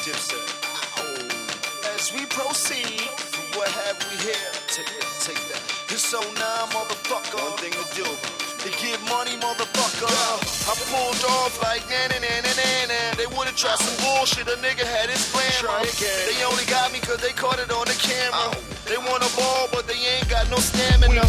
Oh. As we proceed, what have we here? Take that, take that. It's so now, motherfucker. One thing to do. To get money, motherfucker. I pulled off like na na na na na. They would've tried some bullshit, a nigga had his glamour. They only got me cause they caught it on the camera. Oh. They want a ball, but they ain't got no stamina.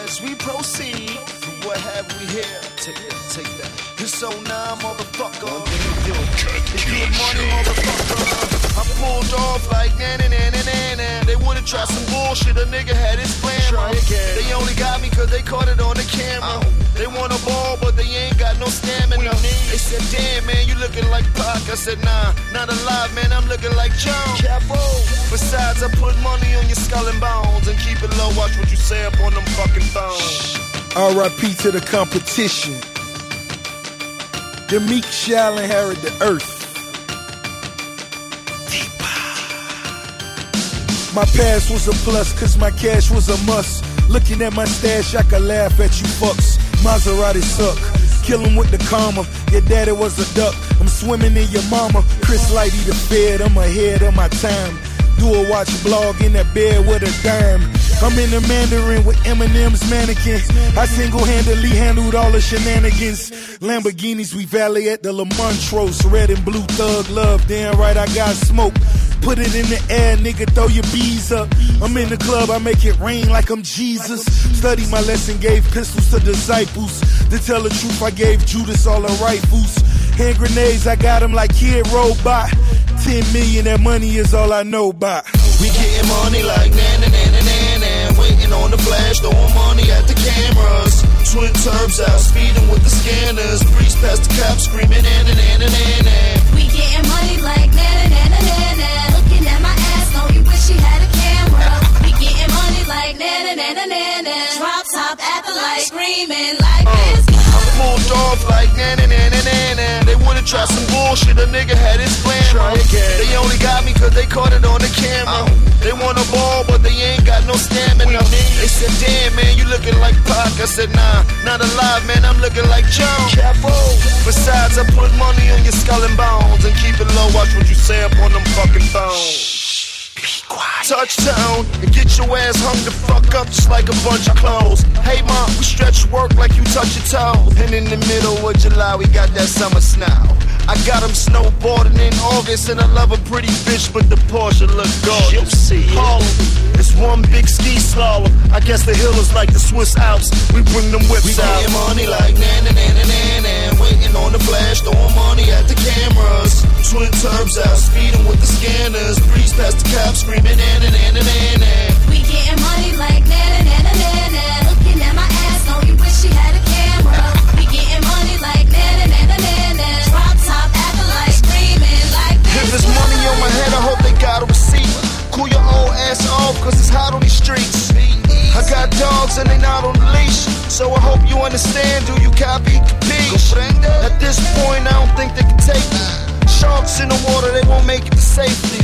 As we proceed, what have we here? Take that, take that. It's so now, motherfucker. One thing to do. To get money, motherfucker. I pulled off like na na na na na. They would've tried some bullshit, a nigga had his glamour. They only got me cause they caught it on the camera. They want a ball, but they ain't got no stamina. They said, damn, man, you looking like Pac. I said, nah, not alive, man, I'm looking like John. Besides, I put money on your skull and bones and keep it low. Watch what you say up on them fucking phones. RIP to the competition. The meek shall inherit the earth. My past was a plus, cause my cash was a must. Looking at my stash, I could laugh at you fucks. Maserati suck. Kill 'em with the karma. Your daddy was a duck. I'm swimming in your mama. Chris Lighty the bed, I'm ahead of my time. Do a watch blog in that bed with a dime. I'm in the Mandarin with Eminem's mannequin. I single-handedly handled all the shenanigans. Lamborghinis, we valet at the La Montrose. Red and blue thug love. Damn right, I got smoke. Put it in the air, nigga, throw your bees up. I'm in the club, I make it rain like I'm Jesus. Study my lesson, gave pistols to disciples. To tell the truth, I gave Judas all the rifles. Hand grenades, I got 'em like Kid Robot. 10 million, that money is all I know about. We getting money like na on the flash, throwing money at the cameras. Twin turbs out, speeding with the scanners. Breeze past the cops, screaming na na na na na. We getting money like na na na na na. Looking at my ass, know you wish you had a camera. We getting money like na na na na na na. Drop top at the light, screaming like this. I pulled off like na na na na na na. They some bullshit, a nigga had his glamour. They only got me cause they caught it on the camera. They want a ball, but they ain't got no stamina. They said, damn, man, you looking like Pac. I said, nah, not alive, man, I'm looking like John. Besides, I put money on your skull and bones and keep it low. Watch what you say up on them fucking phones. Touchdown and get your ass hung the fuck up just like a bunch of clothes. Hey mom, we work like you touch your toes. And in the middle of July, we got that summer snow. I got him snowboarding in August, and I love a pretty bitch, but the Porsche look gorgeous. You'll see Harlem, it's one big ski slalom. I guess the hill is like the Swiss Alps. We bring them whips We out. getting money like na na na na na na. Waiting on the flash, throwing money at the cameras. Twin turbs out, speeding with the scanners. Breeze past the cops, screaming na na na na na na. We getting money like na na there's money on my head, I hope they got a receipt. Cool your old ass off, cause it's hot on these streets. I got dogs and they not on the leash. So I hope you understand, do you copy, capiche? At this point, I don't think they can take me. Sharks in the water, they won't make it to safety.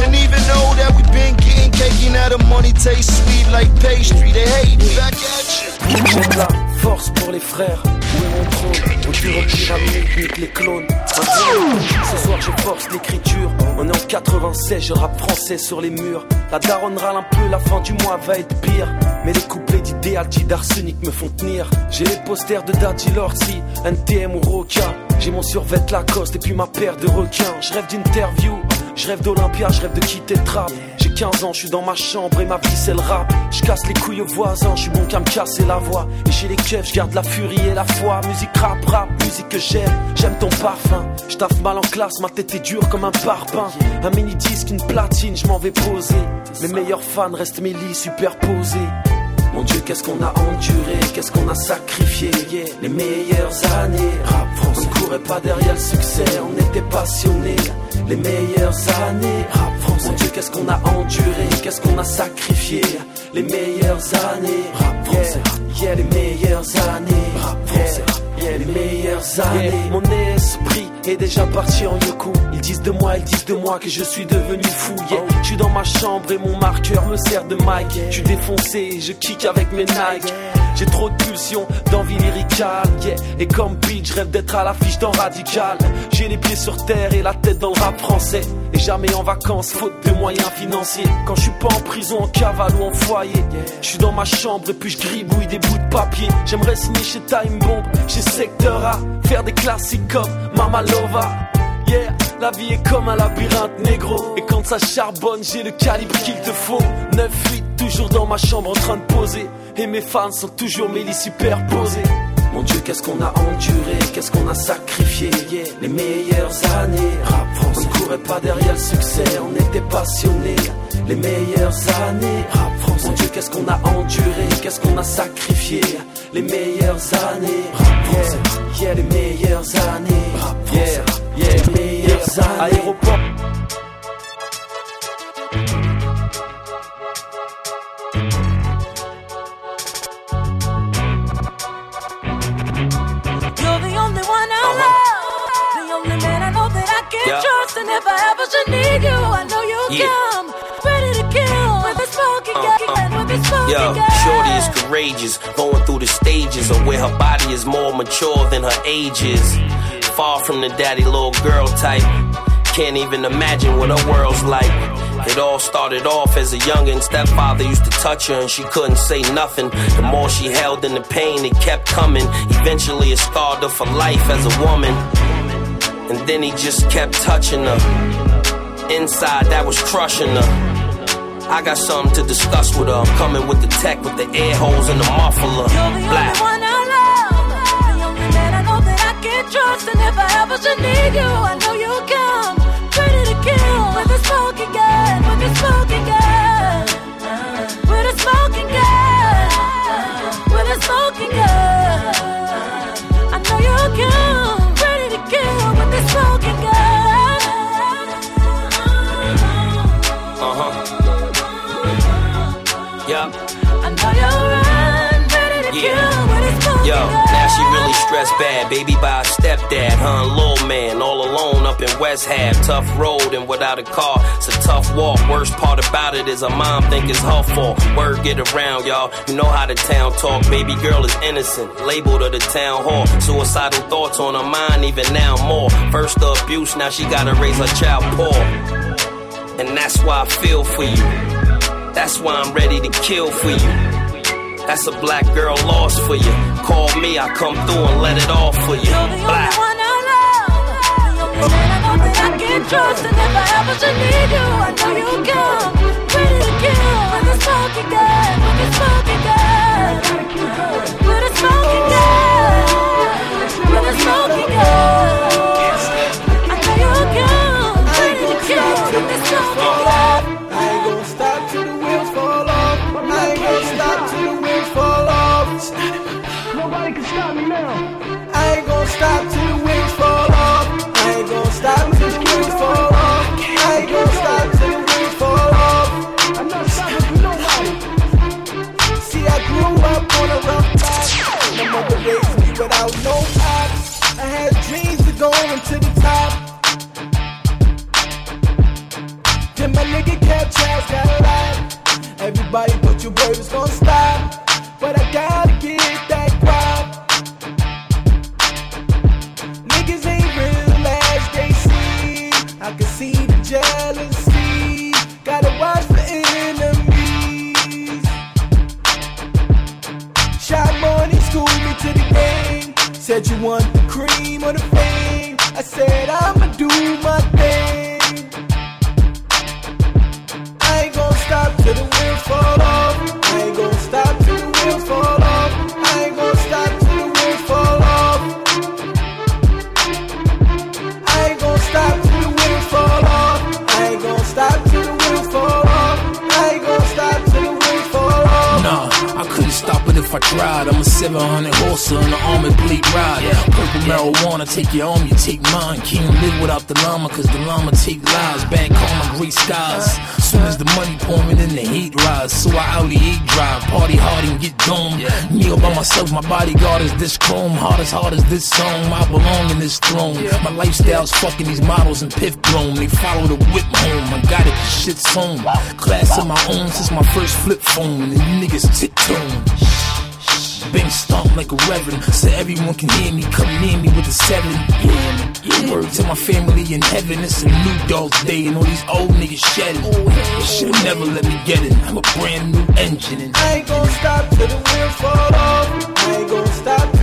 And even though that we've been getting cakey, now the money tastes sweet like pastry. They hate me. Back at you. Force pour les frères. Où est mon trône Au dur au pyramide, nique les clones. Ce soir, je force l'écriture. On est en 96, je rappe français sur les murs. La daronne râle un peu, la fin du mois va être pire. Mais les couplets d'idéal, d'arsenic me font tenir. J'ai les posters de Daddy Lorsi, NTM ou Roca. J'ai mon survêt Lacoste et puis ma paire de requins. Je rêve d'interview, je rêve d'Olympia, je rêve de quitter le trap. J'ai 15 ans, je suis dans ma chambre et ma vie c'est le rap. Je casse les couilles aux voisins, je suis bon qu'à me casser la voix. Et chez les keufs, je garde la furie et la foi. Musique rap, rap, musique que j'aime, j'aime ton parfum. Je mal en classe, ma tête est dure comme un parpaing. Un mini disque, une platine, je m'en vais poser. Mes meilleurs fans restent mes lits superposés. Mon Dieu, qu'est-ce qu'on a enduré, qu'est-ce qu'on a sacrifié? Les meilleures années, rap courait pas derrière le succès, on était passionnés. Les meilleures années, rap France. Mon Dieu, qu'est-ce qu'on a enduré, qu'est-ce qu'on a sacrifié. Les meilleures années, rap français. Yeah, yeah, les meilleures années, rap français. Yeah, les meilleures années. Mon esprit est déjà parti en yoku. Ils disent de moi, ils disent de moi que je suis devenu fou. Yeah. Je suis dans ma chambre et mon marqueur me sert de mic. Je suis défoncé, je kick avec mes Nike. J'ai trop de pulsions, d'envie lyricale, yeah. Et comme Pete, je rêve d'être à l'affiche dans Radical. J'ai les pieds sur terre et la tête dans le rap français. Jamais en vacances, faute de moyens financiers. Quand je suis pas en prison, en cavale ou en foyer. Je suis dans ma chambre et puis je gribouille des bouts de papier. J'aimerais signer chez Time Bomb, chez Secteur A. Faire des classiques comme Mama Lova. Yeah, la vie est comme un labyrinthe négro. Et quand ça charbonne, j'ai le calibre qu'il te faut. 9-8, toujours dans ma chambre en train de poser. Et mes fans sont toujours mes lits superposés. Mon Dieu, qu'est-ce qu'on a enduré, qu'est-ce qu'on a sacrifié. Yeah. Les meilleures années, rap France. On courait pas derrière le succès, on était passionnés. Les meilleures années, rap France. Mon Dieu, qu'est-ce qu'on a enduré, qu'est-ce qu'on a sacrifié. Les meilleures années, rap France. Yeah, les meilleures années, rap France. Yeah, yeah, les meilleures années. Aéroport. And if I ever should need you, I know you'll Yeah. come. Ready to kill with a smoking uh, gun. Uh. With a smoking Yo. Shorty is courageous, going through the stages of where her body is more mature than her age is. Far from the daddy little girl type. Can't even imagine what her world's like. It all started off as a youngin'. Stepfather used to touch her and she couldn't say nothing. The more she held in the pain, it kept coming. Eventually, it scarred her for life as a woman. And then he just kept touching her. Inside, that was crushing her. I got something to discuss with her. I'm coming with the tech with the air holes and the muffler. You're the Black. only one I love. The only man I know that I can trust. And if I ever should need you, I know you'll come. Ready to kill with a smoking gun. With a smoking gun. With a smoking gun. With a smoking gun. I know you'll come. Yo, now she really stressed bad. Baby by her stepdad, and little man, all alone up in West Half. Tough road and without a car, it's a tough walk. Worst part about it is her mom think it's her fault. Word get around, y'all. You know how the town talk. Baby girl is innocent, labeled at the town hall. Suicidal thoughts on her mind, even now more. First the abuse, now she gotta raise her child poor. And that's why I feel for you. That's why I'm ready to kill for you. That's a black girl lost for you. Call me, I come through and let it off for you. You're the Black. only one I love. The only man I know that I can trust. And if I ever should need you, I know you'll come. Ready to kill with a smoking gun. With a smoking gun. With a smoking gun. With a Said you want the cream or the fame. I said I'ma do my I tried. I'm a 700 horse on an armored bleed ride. Purple marijuana, take your arm, you take mine. Can't live without the llama, cause the llama take lives. Bad karma, great skies. Soon as the money pouring in, the heat rise. So I Audi 8 drive, party hard and get dome. Me all by myself, my bodyguard is this chrome. Hard as hard as this song, I belong in this throne. My lifestyle's fucking these models and piff blown. They follow the whip home, I got it, shit's home. Class of my own since my first flip phone, and you niggas tiptoeing. Bang stomp like a reverend, so everyone can hear me. Come near me with a seven. Yeah, yeah. Word to my family in heaven. It's a new dog's day, and all these old niggas shedding. You should've never let me get it. I'm a brand new engine. And I ain't gonna stop till the wheels fall off. I ain't gonna stop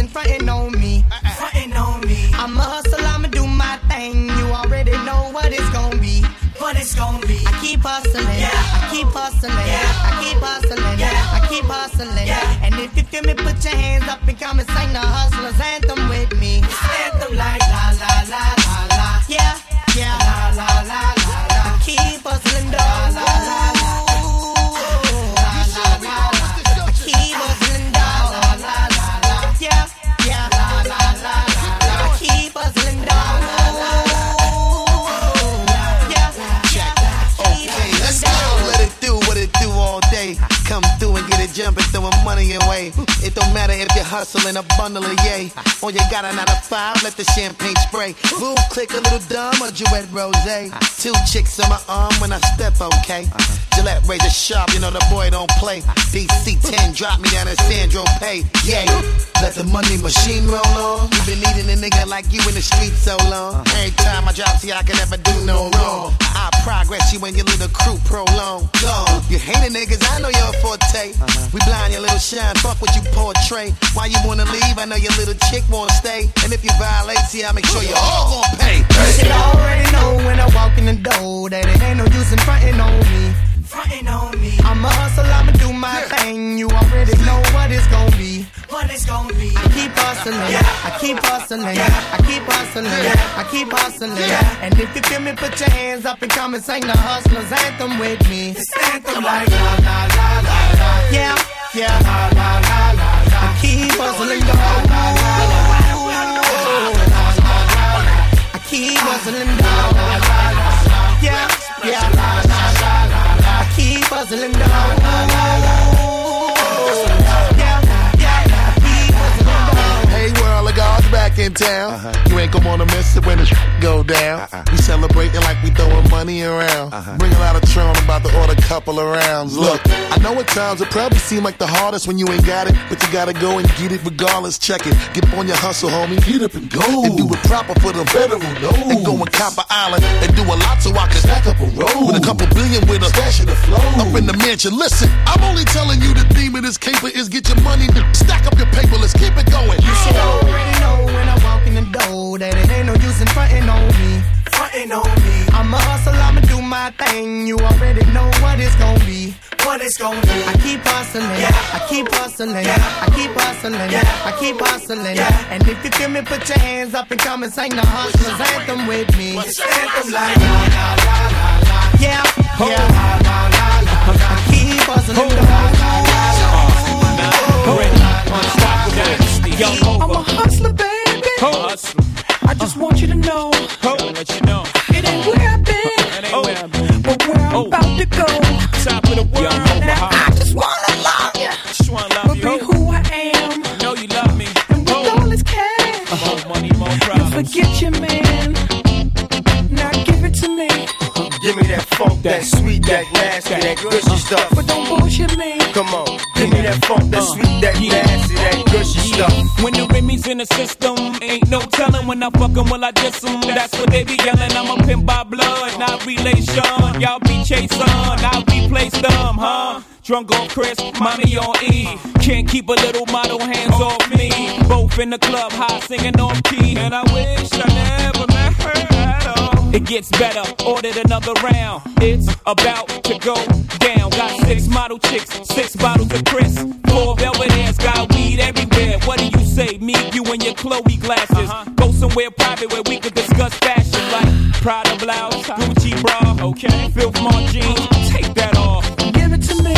it ain't no use in frontin' on me. Frontin' on me. I'm a hustle, I'ma do my thing. You already know what it's gonna be. What it's gonna be. I keep hustling. Yeah. I keep hustling. Yeah. I keep hustling. Yeah. I keep hustling. Yeah. And if you feel me, put your hands up and come and sing the hustler's anthem with me. You're a bundle of yay. Or you got a to five, let the champagne spray. Move, click a little dumb, or Duet Rose. Two chicks on my arm when I step, okay? Uh-huh. Gillette razor sharp, you know the boy don't play. Uh-huh. DC 10, drop me down at Sandro Pay. Yeah, let the money machine roll on. You been needing a nigga like you in the street so long. Uh-huh. Every time I drop, see I can never do no wrong. I progress you and your little crew prolong. Gone. You hating niggas, I know your forte. We blind your little shine, fuck what you portray. Why you wanna leave? I know your little chick wanna stay. And if you violate, see I make sure you all gon' pay. You should already know when I walk in the door that it ain't no use in frontin' on me. Frontin' on me. I'm a hustle, I'ma do my thing. You already know what it's gonna be. What it's gonna be. I keep hustling. I keep hustling. I keep hustling. I keep hustling. And if you feel me, put your hands up and come and sing the hustler's anthem with me. It's anthem like la la la la la. Yeah, yeah. La la la la la. I keep hustling. La I keep hustling down. Yeah, yeah. I keep hustling down. In town. Uh-huh. You ain't gonna wanna miss it when the go down. Uh-uh. We celebrating like we throwing money around. Uh-huh. Bring a lot of Tron, about to order a couple of rounds. Look, I know at times it probably seem like the hardest when you ain't got it, but you gotta go and get it regardless. Check it, get up on your hustle, homie. Get up and go and do it proper for the veteran. And go and Copper Island and do a lot so I can stack up a roll with a couple billion with a stash of the flow up in the mansion. Listen, I'm only telling you the theme of this caper is get your money, stack up your paper. Let's keep it going. You should already know when I walk in the door that it ain't no use in frontin' on me. Frontin' on me. I'm a hustle, I'ma do my thing. You already know what it's gonna be. What it's gonna be. I keep hustling. yeah. I keep hustling. yeah. I keep hustling. yeah. I keep hustling. Yeah. And if you feel me, put your hands up and come and sing the hustler's anthem with me. It's anthem like la la la la la. Yeah, yeah. La la la la. I keep hustling. I'm a hustler, baby. I just want you to know Oh. You know. it ain't where I've been, but where I'm oh. about to go. Top of the world. Now I just wanna love you, Just wanna love but you. be who I am. Know you love me. And with all this cash, More money, more you problems. forget your man. Now give it to me, Give me that funk, that sweet, that nasty, that that gushy uh, stuff. but don't bullshit me. Come on, give me that funk, that uh, sweet, that nasty, that gushy stuff. When the Remy's in the system, ain't no telling when I fuck 'em, will I diss 'em? That's what they be yelling. I'm a pimp by blood, not relation. Y'all be chasing, I replace them, huh? Drunk on Chris, mommy on E. Can't keep a little model hands off me. Both in the club, high singing on key. And I wish I never met her It gets better, ordered another round. It's about to go down. Got six model chicks, six bottles of Chris. Four velvet ass, got weed everywhere. What do you say? Me, you, and your Chloe glasses. Uh-huh. Go somewhere private where we could discuss fashion like Prada blouse, uh-huh. Gucci bra, okay? Filth Mon jeans, take that off. Give it to me.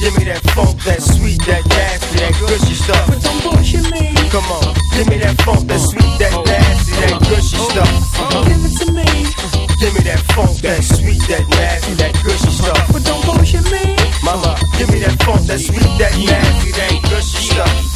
Give me that funk, that sweet, that nasty, that gushy stuff. But don't bullshit me. Come on, give me that funk, that sweet, that oh. nasty, that gushy oh. stuff. Give it to me. Give me that funk, that sweet, that nasty, that gushy stuff. But don't bullshit me. Mama, give me that funk, that sweet, that nasty, that gushy stuff.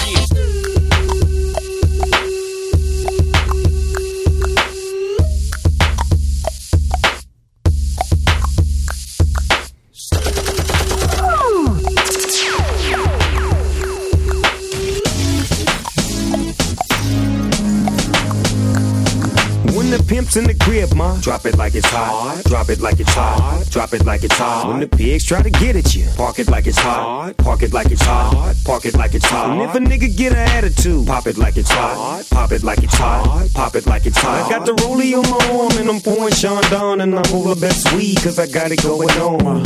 In the crib, ma, drop it like it's hot. Drop it like it's hot. Drop it like it's hot. When the pigs try to get at you, park it like it's hot. Park it like it's hot. Park it like it's hot. And if a nigga get an attitude, pop it like it's hot. Pop it like it's hot. Pop it like it's hot. I got the rollie on my arm and I'm pouring Sean down and I'm the best weed cause I got it going on.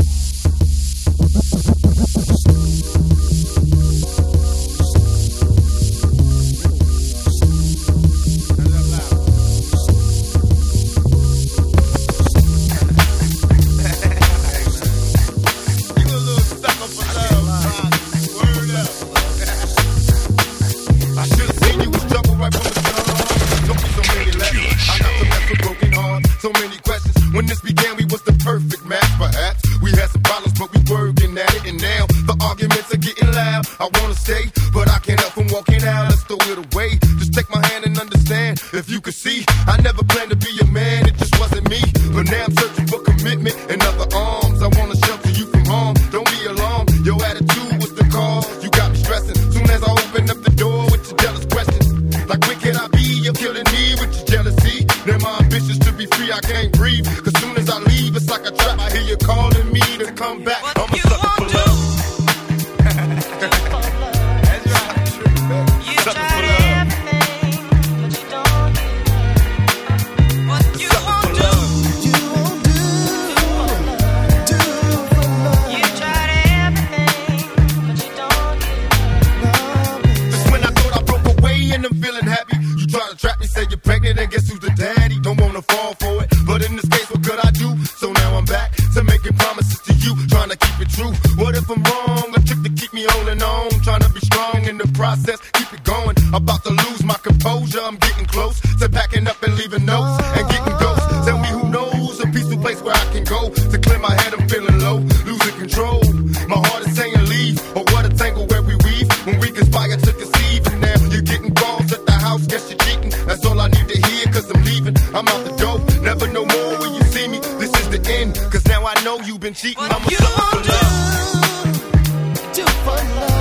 End, cause now I know you've been cheating. I'm a sucker for love. Sucker for love.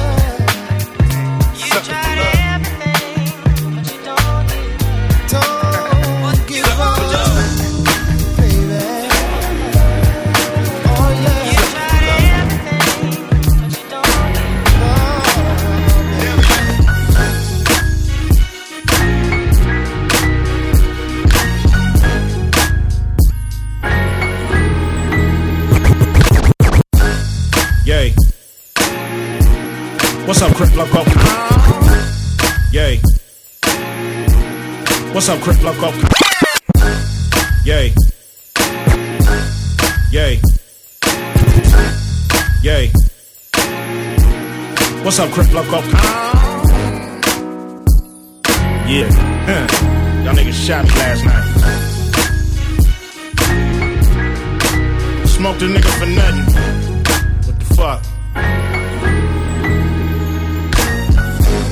What's up, Crip Loco? Yay. Yay. Yay. What's up, Crip Loco? Yeah. Huh. Y'all niggas shot me last night. Smoked a nigga for nothing. What the fuck?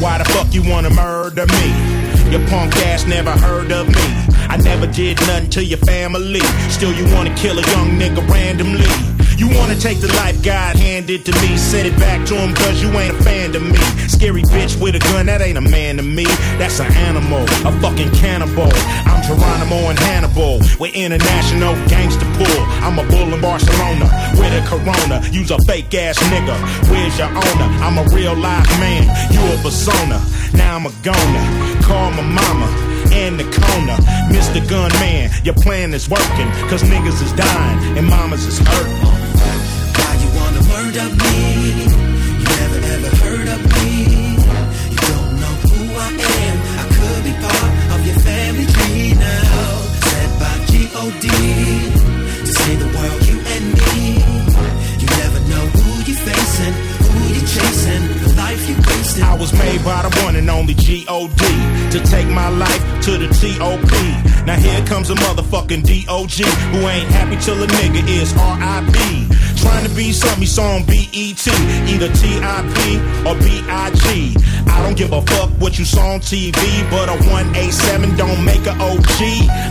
Why the fuck you wanna murder me? Your punk ass never heard of me. I never did nothing to your family. Still, you wanna kill a young nigga randomly. You wanna take the life God handed to me, send it back to him cause you ain't a fan to me. Scary bitch with a gun, that ain't a man to me. That's an animal, a fucking cannibal. I'm Geronimo and Hannibal. We're international gangster pool. I'm a bull in Barcelona with a corona. Use a fake ass nigga. Where's your owner? I'm a real life man. You a persona. Now I'm a goner. Call my mama. and the corner. Mr. Gunman, your plan is working, cause niggas is dying and mamas is hurting. D-O-G who ain't happy till a nigga is R.I.P. Trying to be something he saw B-E-T, either T-I-P or B-I-G. I don't give a fuck what you saw on TV, but a 187 don't make a OG.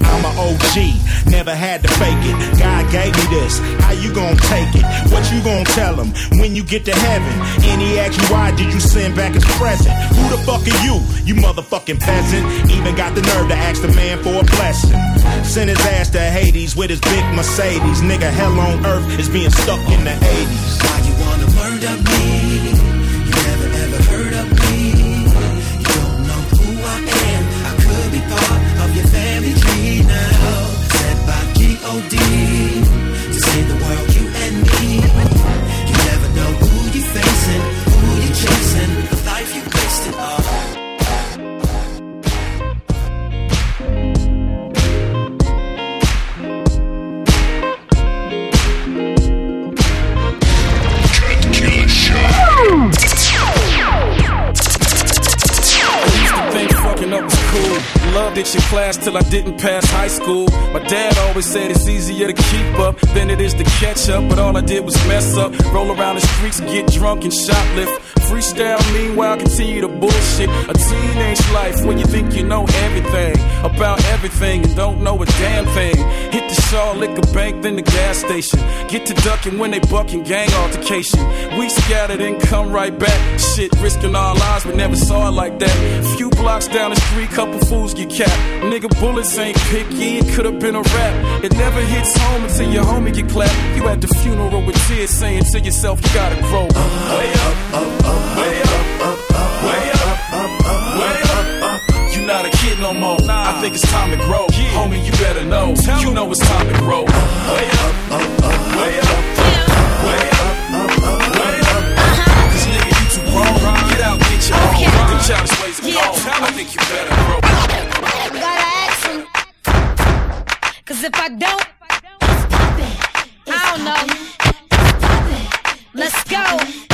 I'm a OG, never had to fake it. God gave me this, how you gonna take it? What you gonna tell him when you get to heaven? And he asks you why did you send back his present? Who the fuck are you, you motherfucking peasant? Even got the nerve to ask the man for a blessing. Send his ass to Hades with his big Mercedes. Nigga, hell on earth is being stuck in the 80s. Why you wanna murder me? In class till I didn't pass high school. My dad always said it's easier to keep up than it is to catch up. But all I did was mess up, roll around the streets, get drunk and shoplift. Freestyle, meanwhile, continue to bullshit. A teenage life when you think you know everything about everything and don't know a damn thing. Hit the Shaw Liquor Bank, then the gas station. Get to ducking when they bucking gang altercation. We scattered and come right back. Shit, risking our lives, but never saw it like that. Few blocks down the street, couple fools get capped. Nigga, bullets ain't picky, it could've been a rap. It never hits home until your homie get clapped. You at the funeral with tears saying to yourself, you gotta grow up. Way up, up, up, way up, up, up, way up, up, up, way up, up. You not a kid no more. I think it's time to grow. Homie, you better know. You know it's time to grow. Way up, up, up, way up, way up, up, up, way up. Cause nigga, you too grown. Get out, get your own. Them childish ways. I think you better grow. Gotta ask him. Cause if I don't, I don't know. Let's go.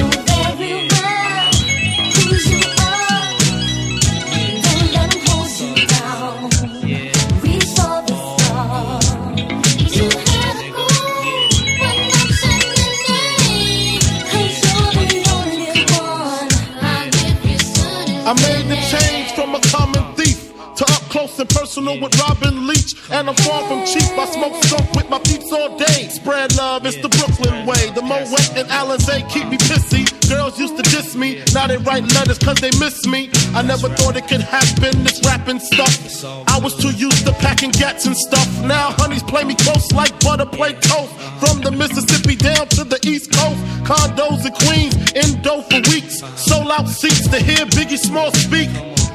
Personal with Robin Leach. And I'm far from cheap. I smoke skunk with my peeps all day. Spread love, it's the Brooklyn way. The Moet and Alizé keep me pissy. Girls used to diss me, now they write letters cause they miss me. I never thought it could happen, this rapping stuff. I was too used to packing gats and stuff. Now honeys play me close like butter play toast. From the Mississippi down to the East Coast, condos in Queens, in dough for weeks. Sold out seats to hear Biggie Small speak.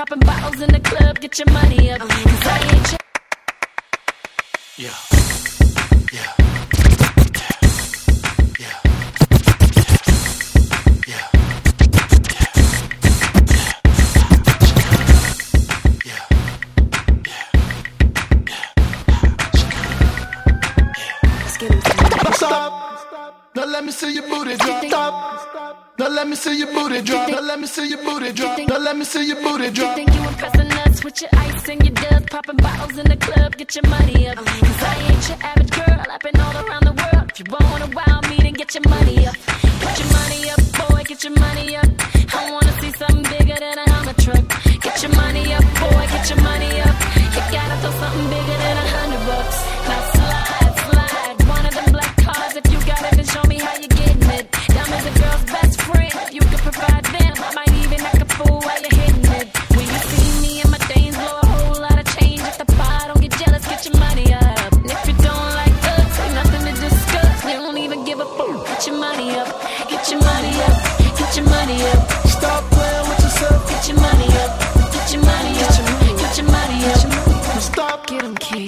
Popping bottles in the club, get your money up. 'Cause I ain't Yeah. Now let me see your booty drop. Stop. Now let me see your booty drop. Now let me see your booty drop. Now let me see your booty drop. You think you impressing us with your ice and your dust, popping bottles in the club, get your money up. 'Cause I ain't your average girl, I've been all around the world. If you want a wild me, then get your money up. Get your money up, boy, get your money up. I wanna see something bigger than a Hummer truck. Get your money up, boy, get your money up. You gotta throw something bigger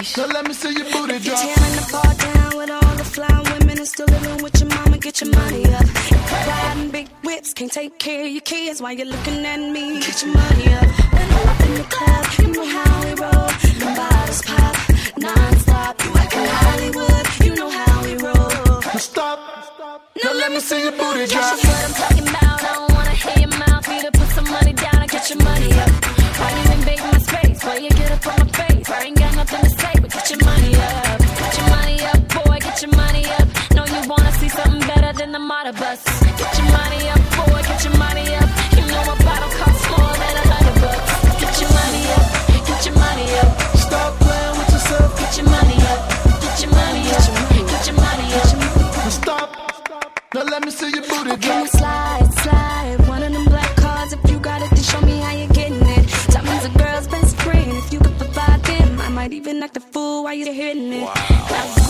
Keish. Now let me see your booty drop. Tearing the bar down with all the fly women and still living with your mama. Get your money up. Riding big whips, can't take care of your kids while you're looking at me. Get your money up. When I'm up in the club, you know how we roll. The bottles pop non-stop. You acting Hollywood, you know how we roll. Stop. Now let me see your booty drop. That's what I'm talking about. Can drop. slide, slide? One of them black cards. If you got it, then show me how you're getting it. Diamonds a girl's best friend. If you could provide them, I might even act a fool while you're hitting it. Now